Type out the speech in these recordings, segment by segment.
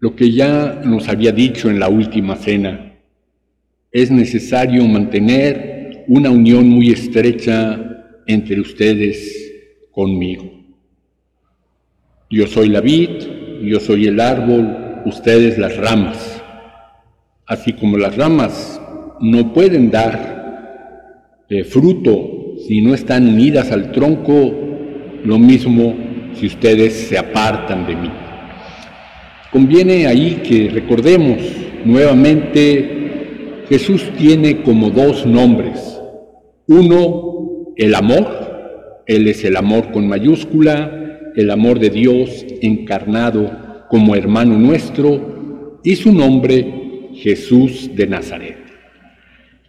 lo que ya nos había dicho en la última cena. Es necesario mantener una unión muy estrecha entre ustedes conmigo. Yo soy la vid, yo soy el árbol, ustedes las ramas. Así como las ramas no pueden dar eh, fruto si no están unidas al tronco, lo mismo si ustedes se apartan de mí. Conviene ahí que recordemos nuevamente, Jesús tiene como dos nombres. Uno, el amor, Él es el amor con mayúscula, el amor de Dios encarnado como hermano nuestro, y su nombre, Jesús de Nazaret.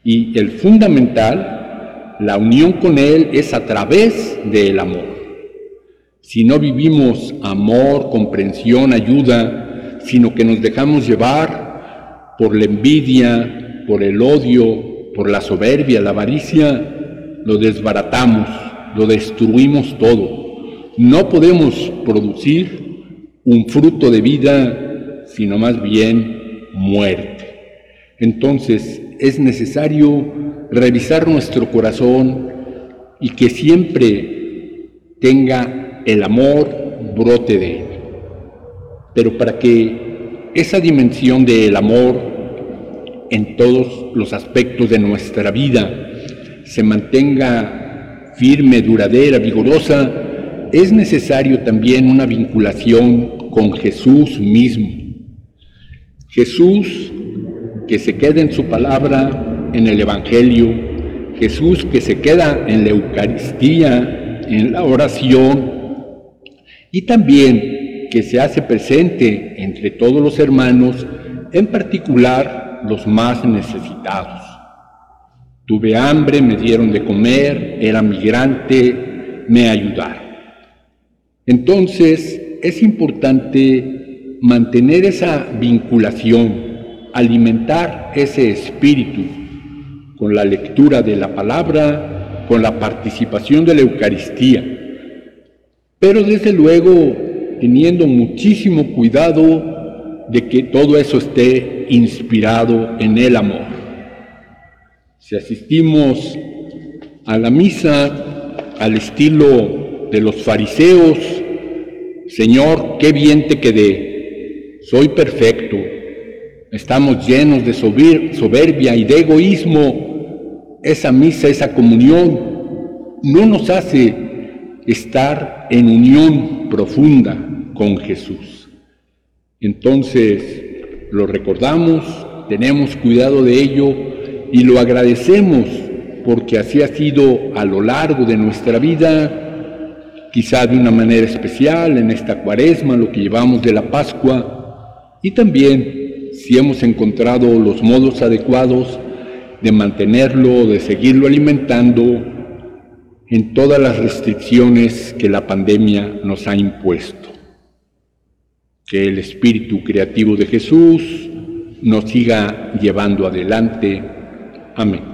Y el fundamental, la unión con Él es a través del amor. Si no vivimos amor, comprensión, ayuda, sino que nos dejamos llevar por la envidia, por el odio, por la soberbia, la avaricia, lo desbaratamos, lo destruimos todo. No podemos producir un fruto de vida, sino más bien muerte. Entonces es necesario revisar nuestro corazón y que siempre tenga el amor brote de él. Pero para que esa dimensión del amor en todos los aspectos de nuestra vida se mantenga firme, duradera, vigorosa, es necesario también una vinculación con Jesús mismo. Jesús que se queda en su palabra, en el Evangelio, Jesús que se queda en la Eucaristía, en la oración, y también que se hace presente entre todos los hermanos, en particular los más necesitados. Tuve hambre, me dieron de comer, era migrante, me ayudaron. Entonces es importante mantener esa vinculación, alimentar ese espíritu con la lectura de la palabra, con la participación de la Eucaristía. Pero desde luego teniendo muchísimo cuidado de que todo eso esté inspirado en el amor. Si asistimos a la misa al estilo de los fariseos, Señor, qué bien te quedé, soy perfecto, estamos llenos de soberbia y de egoísmo, esa misa, esa comunión, no nos hace estar en unión profunda con Jesús. Entonces lo recordamos, tenemos cuidado de ello y lo agradecemos porque así ha sido a lo largo de nuestra vida, quizá de una manera especial en esta cuaresma, lo que llevamos de la Pascua, y también si hemos encontrado los modos adecuados de mantenerlo, de seguirlo alimentando en todas las restricciones que la pandemia nos ha impuesto. Que el espíritu creativo de Jesús nos siga llevando adelante. Amén.